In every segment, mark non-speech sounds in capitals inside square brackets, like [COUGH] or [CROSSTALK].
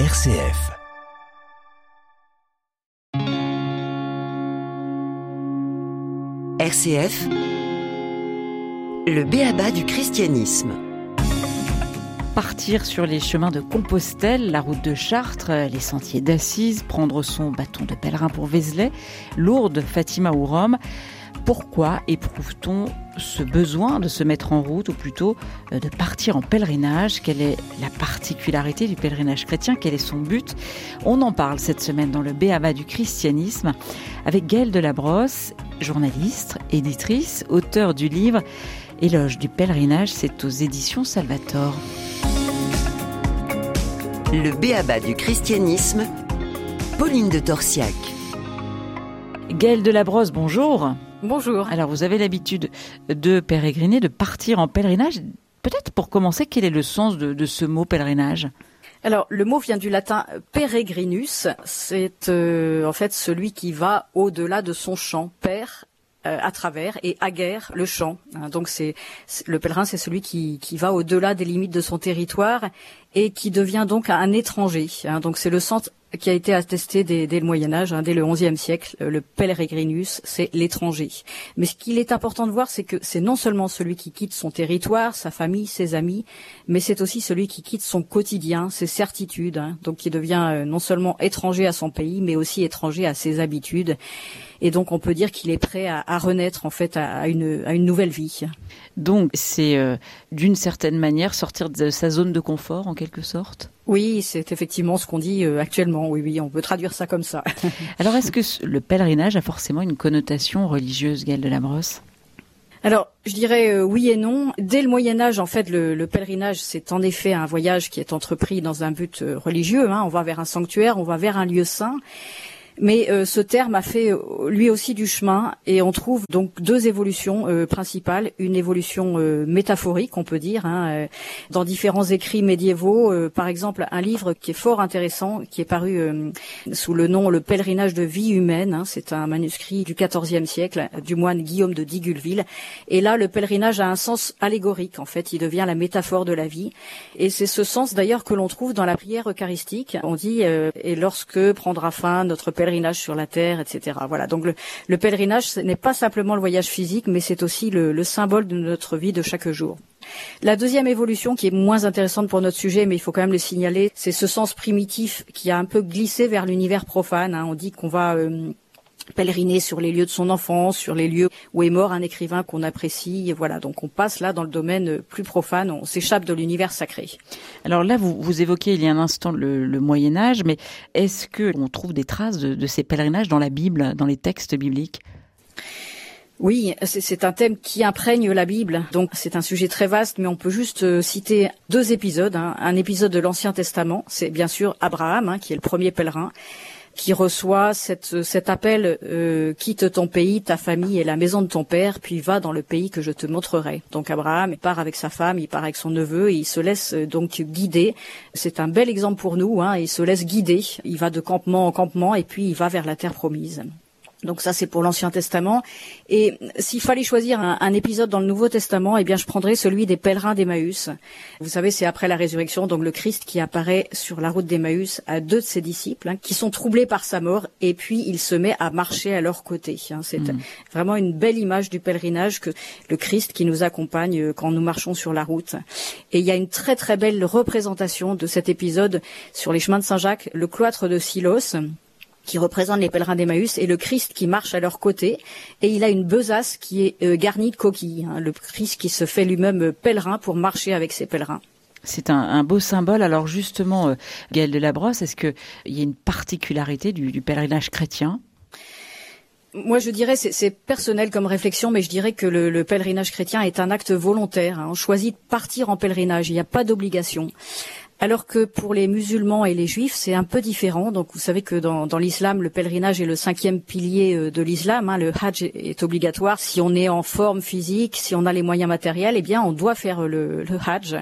RCF. RCF, le béaba du christianisme. Partir sur les chemins de Compostelle, la route de Chartres, les sentiers d'Assise, prendre son bâton de pèlerin pour Vézelay, Lourdes, Fatima ou Rome. Pourquoi éprouve-t-on ce besoin de se mettre en route, ou plutôt euh, de partir en pèlerinage? Quelle est la particularité du pèlerinage chrétien? Quel est son but? On en parle cette semaine dans le Béaba du christianisme avec Gaëlle Delabrosse, journaliste, éditrice, auteur du livre Éloge du pèlerinage, c'est aux éditions Salvator. Le béaba du christianisme, Pauline de Torsiac. Gaëlle Delabrosse, bonjour. Bonjour. Alors, vous avez l'habitude de pérégriner, de partir en pèlerinage. Peut-être pour commencer, quel est le sens de, de ce mot pèlerinage? Alors, le mot vient du latin peregrinus. C'est euh, en fait celui qui va au-delà de son champ. Père euh, à travers et aguerre le champ. Hein, donc c'est le pèlerin, c'est celui qui, qui va au-delà des limites de son territoire et qui devient donc un étranger. Hein, donc c'est le centre qui a été attesté dès, le Moyen Âge, hein, dès le XIe siècle, le peregrinus, c'est l'étranger. Mais ce qu'il est important de voir, c'est que c'est non seulement celui qui quitte son territoire, sa famille, ses amis, mais c'est aussi celui qui quitte son quotidien, ses certitudes, hein, donc qui devient euh, non seulement étranger à son pays, mais aussi étranger à ses habitudes. Et donc on peut dire qu'il est prêt à, renaître en fait à, à, une, à une nouvelle vie. Donc c'est euh, d'une certaine manière sortir de sa zone de confort en quelque sorte? Oui, c'est effectivement ce qu'on dit euh, actuellement. Oui, oui, on peut traduire ça comme ça. [LAUGHS] Alors, est-ce que le pèlerinage a forcément une connotation religieuse, Gaëlle de la Brosse? Alors, je dirais euh, oui et non. Dès le Moyen Âge, en fait, le, le pèlerinage, c'est en effet un voyage qui est entrepris dans un but euh, religieux. Hein. On va vers un sanctuaire, on va vers un lieu saint. Mais euh, ce terme a fait euh, lui aussi du chemin et on trouve donc deux évolutions euh, principales. Une évolution euh, métaphorique, on peut dire, hein, euh, dans différents écrits médiévaux. par exemple, un livre qui est fort intéressant, qui est paru sous le nom Le pèlerinage de vie humaine. Hein, C'est un manuscrit du XIVe siècle du moine Guillaume de Digulville. Et là, le pèlerinage a un sens allégorique. En fait, il devient la métaphore de la vie. Et c'est ce sens d'ailleurs que l'on trouve dans la prière eucharistique. On dit et lorsque prendra fin notre pèlerinage pèlerinage sur la terre, etc. Voilà. Donc le, le pèlerinage, ce n'est pas simplement le voyage physique, mais c'est aussi le, le symbole de notre vie de chaque jour. La deuxième évolution, qui est moins intéressante pour notre sujet, mais il faut quand même le signaler, c'est ce sens primitif qui a un peu glissé vers l'univers profane. Hein. On dit qu'on va euh, pèleriner sur les lieux de son enfance, sur les lieux où est mort un écrivain qu'on apprécie. Et voilà, donc on passe là dans le domaine plus profane, on s'échappe de l'univers sacré. Alors là, vous, vous évoquez il y a un instant le, le Moyen Âge, mais est-ce que on trouve des traces de, de ces pèlerinages dans la Bible, dans les textes bibliques? Oui, c'est un thème qui imprègne la Bible, donc c'est un sujet très vaste, mais on peut juste euh, citer deux épisodes. Hein. Un épisode de l'Ancien Testament, c'est bien sûr Abraham, hein, qui est le premier pèlerin, qui reçoit cet appel euh, quitte ton pays, ta famille et la maison de ton père, puis va dans le pays que je te montrerai. Donc Abraham part avec sa femme, il part avec son neveu, et il se laisse euh, donc guider. C'est un bel exemple pour nous. Hein, il se laisse guider. Il va de campement en campement et puis il va vers la terre promise. Donc ça c'est pour l'Ancien Testament. Et s'il fallait choisir un, un, épisode dans le Nouveau Testament, eh bien je prendrais celui des pèlerins d'Emmaüs. Vous savez, c'est après la résurrection, donc le Christ qui apparaît sur la route d'Emmaüs à deux de ses disciples, hein, qui sont troublés par sa mort, et puis il se met à marcher à leur côté. Hein. C'est mmh. vraiment une belle image du pèlerinage que le Christ qui nous accompagne euh, quand nous marchons sur la route. Et il y a une très très belle représentation de cet épisode sur les chemins de Saint-Jacques, le cloître de Silos qui représente les pèlerins d'Emmaüs, et le Christ qui marche à leur côté. Et il a une besace qui est euh, garnie de coquilles. Hein, le Christ qui se fait lui-même euh, pèlerin pour marcher avec ses pèlerins. C'est un, un, beau symbole. Alors justement, euh, Gaël de Labrosse, est-ce qu'il y a une particularité du, du pèlerinage chrétien? Moi, je dirais, c'est personnel comme réflexion, mais je dirais que le, le pèlerinage chrétien est un acte volontaire. Hein. On choisit de partir en pèlerinage, il n'y a pas d'obligation. Alors que pour les musulmans et les juifs, c'est un peu différent. Donc, vous savez que dans, l'islam, le pèlerinage est le cinquième pilier euh, de l'islam. Hein. Le hajj est obligatoire. Si on est en forme physique, si on a les moyens matériels, eh bien, on doit faire le, le hajj.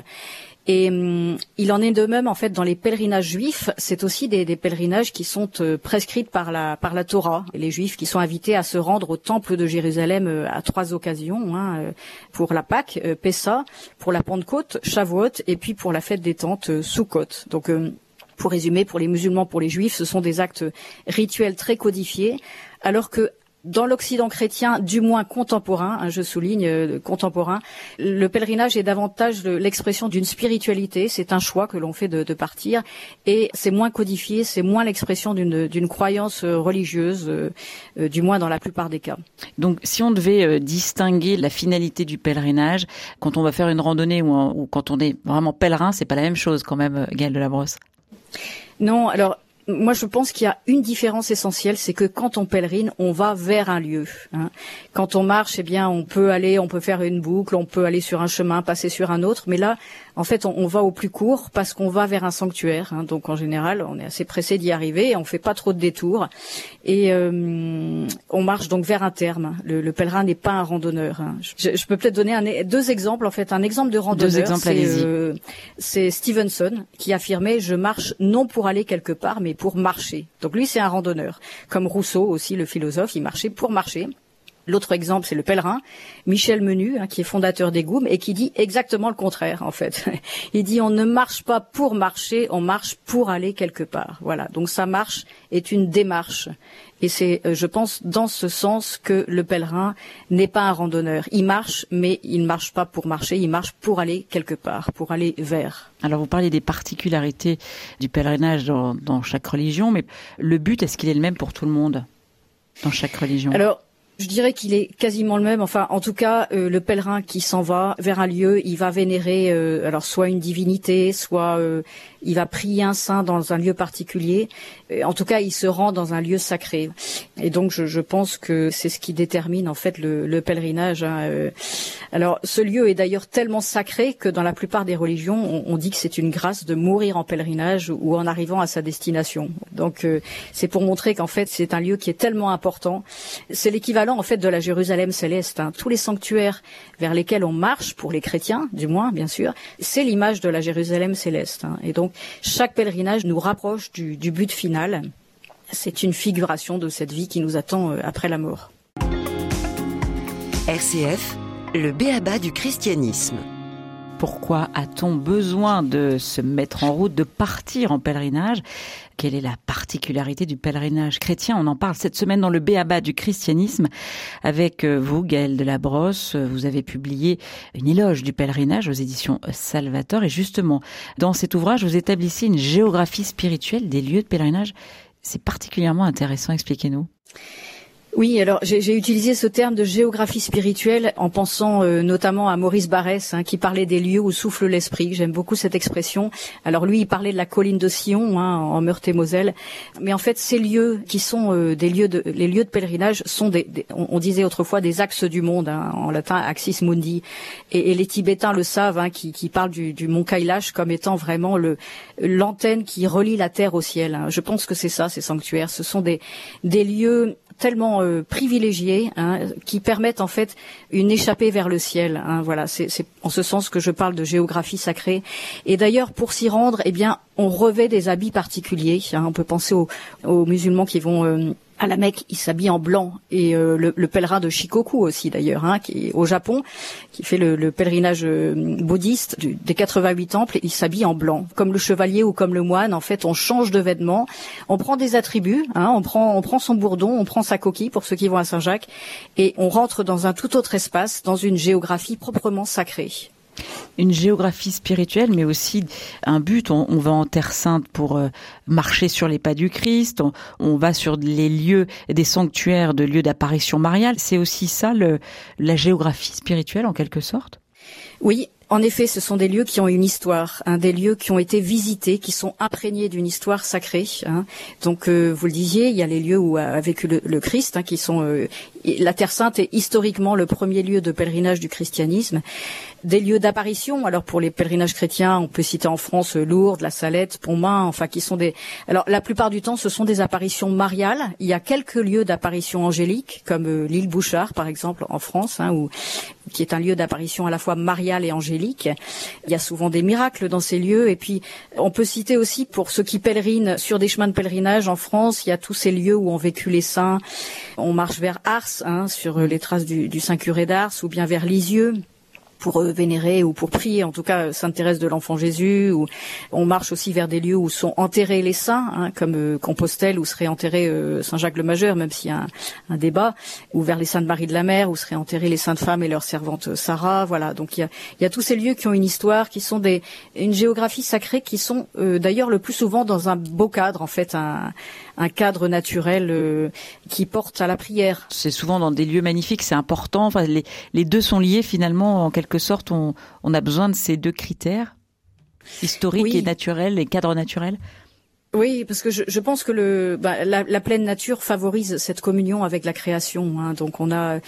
Et hum, il en est de même en fait dans les pèlerinages juifs. C'est aussi des, des, pèlerinages qui sont euh, prescrits par la par la Torah. Les Juifs qui sont invités à se rendre au temple de Jérusalem euh, à trois occasions hein, euh, pour la Pâque, Pessa, pour la Pentecôte, Shavuot, et puis pour la fête des tentes, Sukkot. Donc hum, Pour résumer, pour les musulmans, pour les juifs, ce sont des actes rituels très codifiés, alors que dans l'Occident chrétien, du moins contemporain, hein, je souligne euh, contemporain, le pèlerinage est davantage l'expression d'une spiritualité. C'est un choix que l'on fait de, de, partir, et c'est moins codifié, c'est moins l'expression d'une croyance euh, religieuse, euh, euh, du moins dans la plupart des cas. Donc, si on devait distinguer la finalité du pèlerinage, quand on va faire une randonnée ou, ou quand on est vraiment pèlerin, c'est pas la même chose quand même, Gaël de la Brosse. Non, alors moi, je pense qu'il y a une différence essentielle, c'est que quand on pèlerine, on va vers un lieu. Hein. Quand on marche, eh bien, on peut aller, on peut faire une boucle, on peut aller sur un chemin, passer sur un autre, mais là, en fait, on, on va au plus court parce qu'on va vers un sanctuaire. Hein. Donc, en général, on est assez pressé d'y arriver, et on fait pas trop de détours, et euh, on marche donc vers un terme. Le, le pèlerin n'est pas un randonneur. Hein. Je, je, peux peut-être donner un, deux exemples. En fait, un exemple de randonneur, c'est euh, Stevenson qui affirmait :« Je marche non pour aller quelque part, mais pour marcher. Donc lui, c'est un randonneur. Comme Rousseau aussi, le philosophe, il marchait pour marcher. L'autre exemple, c'est le pèlerin, Michel Menu, hein, qui est fondateur des Goumes et qui dit exactement le contraire, en fait. [LAUGHS] Il dit on ne marche pas pour marcher, on marche pour aller quelque part. Voilà. Donc sa marche est une démarche. Et c'est, euh, je pense, dans ce sens que le pèlerin n'est pas un randonneur. Il marche, mais il ne marche pas pour marcher, il marche pour aller quelque part, pour aller vers. Alors vous parlez des particularités du pèlerinage dans, dans chaque religion, mais le but, est-ce qu'il est le même pour tout le monde dans chaque religion? Alors, je dirais qu'il est quasiment le même. Enfin, en tout cas, euh, le pèlerin qui s'en va vers un lieu, il va vénérer euh, alors soit une divinité, soit euh, il va prier un saint dans un lieu particulier. En tout cas, il se rend dans un lieu sacré. Et donc, je, pense que c'est ce qui détermine en fait le, le pèlerinage. Hein. Alors, ce lieu est d'ailleurs tellement sacré que dans la plupart des religions, on, on dit que c'est une grâce de mourir en pèlerinage ou en arrivant à sa destination. Donc, c'est pour montrer qu'en fait, c'est un lieu qui est tellement important. C'est l'équivalent en fait de la Jérusalem céleste. Hein. Tous les sanctuaires vers lesquels on marche, pour les chrétiens du moins bien sûr, c'est l'image de la Jérusalem céleste. Hein. Et donc chaque pèlerinage nous rapproche du, du but final. C'est une figuration de cette vie qui nous attend euh, après la mort. RCF, le béaba du christianisme. Pourquoi a-t-on besoin de se mettre en route, de partir en pèlerinage? Quelle est la particularité du pèlerinage chrétien? On en parle cette semaine dans le Béaba du christianisme avec vous, Gaël de la Brosse. Vous avez publié une éloge du pèlerinage aux éditions Salvator et justement, dans cet ouvrage, vous établissez une géographie spirituelle des lieux de pèlerinage. C'est particulièrement intéressant, expliquez-nous. Oui, alors j'ai utilisé ce terme de géographie spirituelle en pensant euh, notamment à Maurice Barrès, hein, qui parlait des lieux où souffle l'esprit. J'aime beaucoup cette expression. Alors lui, il parlait de la colline de Sion, hein, en Meurthe-et-Moselle. Mais en fait, ces lieux qui sont euh, des lieux de, les lieux de pèlerinage sont des, on, disait autrefois des axes du monde, hein, en latin axis mundi. Et, et, les Tibétains le savent, hein, qui, qui parlent du, du, mont Kailash comme étant vraiment le l'antenne qui relie la terre au ciel. Hein. Je pense que c'est ça, ces sanctuaires. Ce sont des, des lieux tellement euh, privilégiés hein, qui permettent en fait une échappée vers le ciel. Hein, voilà, c'est en ce sens que je parle de géographie sacrée. Et d'ailleurs, pour s'y rendre, eh bien, on revêt des habits particuliers. Hein, on peut penser aux, musulmans qui vont euh, à la Mecque, il s'habille en blanc et euh, le, le, pèlerin de Shikoku aussi d'ailleurs, hein, qui au Japon, qui fait le, le pèlerinage euh, bouddhiste du, des 88 temples, il s'habille en blanc, comme le chevalier ou comme le moine. En fait, on change de vêtements, on prend des attributs, hein, on prend on prend son bourdon, on prend sa coquille pour ceux qui vont à Saint-Jacques, et on rentre dans un tout autre espace, dans une géographie proprement sacrée une géographie spirituelle, mais aussi un but. On, va en Terre Sainte pour euh, marcher sur les pas du Christ. On, on, va sur les lieux, des sanctuaires de lieux d'apparition mariale. C'est aussi ça le, la géographie spirituelle en quelque sorte? Oui, en effet, ce sont des lieux qui ont une histoire, hein, des lieux qui ont été visités, qui sont imprégnés d'une histoire sacrée. Hein. Donc, euh, vous le disiez, il y a les lieux où a vécu le, le Christ, hein, qui sont euh, la Terre Sainte est historiquement le premier lieu de pèlerinage du christianisme. Des lieux d'apparition. Alors pour les pèlerinages chrétiens, on peut citer en France Lourdes, la Salette, Pontmain, enfin qui sont des. Alors la plupart du temps, ce sont des apparitions mariales. Il y a quelques lieux d'apparition angélique, comme euh, l'île Bouchard par exemple en France, hein, où qui est un lieu d'apparition à la fois mariale et angélique. Il y a souvent des miracles dans ces lieux. Et puis, on peut citer aussi, pour ceux qui pèlerinent sur des chemins de pèlerinage en France, il y a tous ces lieux où ont vécu les saints. On marche vers Ars, hein, sur les traces du, du Saint-Curé d'Ars, ou bien vers Lisieux pour euh, vénérer ou pour prier, en tout cas Sainte Thérèse de l'Enfant Jésus. Ou on marche aussi vers des lieux où sont enterrés les saints, hein, comme euh, Compostelle où serait enterré euh, Saint Jacques le Majeur, même s'il y a un, débat, ou vers les Saintes Marie de la Mer où seraient enterrées les saintes femmes et leur servante Sarah. Voilà, donc il y a, y a tous ces lieux qui ont une histoire, qui sont des une géographie sacrée, qui sont d'ailleurs le plus souvent dans un beau cadre, en fait, un, un cadre naturel qui porte à la prière. C'est souvent dans des lieux magnifiques, c'est important. Enfin, les, les deux sont liés finalement en quelque sorte, on, on a besoin de ces deux critères historiques et naturels et cadre naturel oui, parce que je, je pense que le, bah, la, la, pleine nature favorise cette communion avec la création. Hein. Donc on a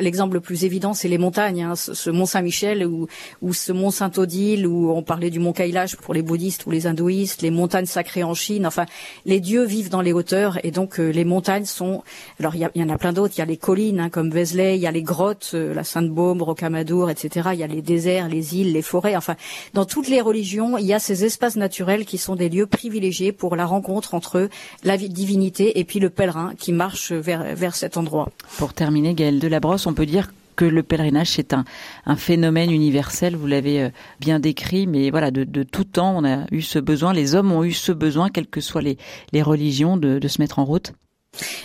l'exemple le, plus évident, c'est les montagnes, hein. ce, Mont Saint-Michel ou, ou ce Mont Saint-Odile, où on parlait du Mont Kailash pour les bouddhistes ou les hindouistes, les montagnes sacrées en Chine. Enfin, les dieux vivent dans les hauteurs et donc euh, les montagnes sont. Alors il y, y, en a plein d'autres. Il y a les collines hein, comme Vézelay, il y a les grottes, euh, la Sainte-Baume, Rocamadour, etc. Il y a les déserts, les îles, les forêts. Enfin, dans toutes les religions, il y a ces espaces naturels qui sont des lieux privilégiés pour la rencontre entre la divinité et puis le pèlerin qui marche vers, vers cet endroit. Pour terminer, Gaëlle Delabrosse, on peut dire que le pèlerinage c'est un, un phénomène universel, vous l'avez euh, bien décrit, mais voilà, de, de, tout temps on a eu ce besoin, les hommes ont eu ce besoin, quelles que soient les, les religions, de, de se mettre en route.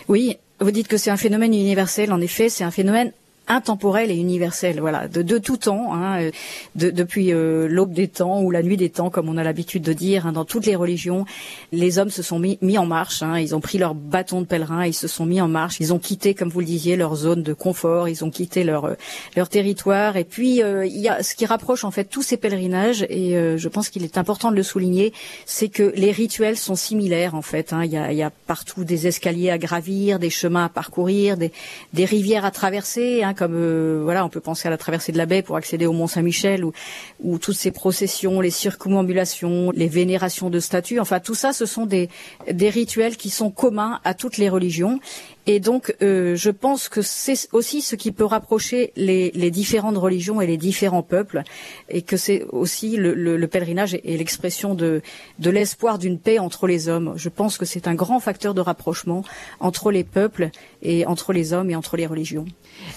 Oui, vous dites que c'est un phénomène universel, en effet, c'est un phénomène intemporel et universel, voilà, de, de tout temps, hein, euh, de, depuis euh, l'aube des temps ou la nuit des temps, comme on a l'habitude de dire, hein, dans toutes les religions, les hommes se sont mis, mis en marche, hein, ils ont pris leur bâton de pèlerin, ils se sont mis en marche, ils ont quitté, comme vous le disiez, leur zone de confort, ils ont quitté leur euh, leur territoire, et puis il y a ce qui rapproche en fait tous ces pèlerinages, et je pense qu'il est important de le souligner, c'est que les rituels sont similaires en fait. Hein, il y, a, y, a, partout des escaliers à gravir, des chemins à parcourir, des, des rivières à traverser. Hein, comme euh, voilà, on peut penser à la traversée de la baie pour accéder au Mont Saint-Michel ou, ou toutes ces processions, les circumambulations, les vénérations de statues. Enfin, tout ça, ce sont des, des rituels qui sont communs à toutes les religions et donc, euh, je pense que c'est aussi ce qui peut rapprocher les, les, différentes religions et les différents peuples, et que c'est aussi le, le, le, pèlerinage et l'expression de, de l'espoir d'une paix entre les hommes. Je pense que c'est un grand facteur de rapprochement entre les peuples et entre les hommes et entre les religions.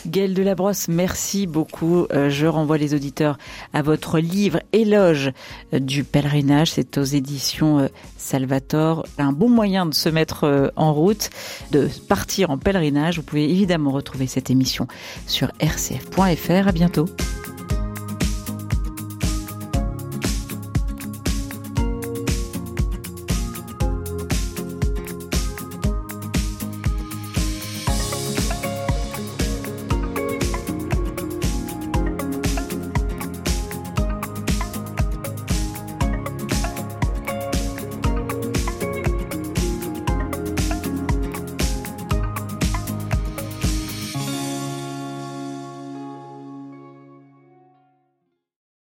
Gaëlle Delabrosse, merci beaucoup. Euh, je renvoie les auditeurs à votre livre Éloge du pèlerinage. C'est aux éditions euh, Salvatore. Un bon moyen de se mettre euh, en route, de partir en pèlerinage. Vous pouvez évidemment retrouver cette émission sur rcf.fr. À bientôt.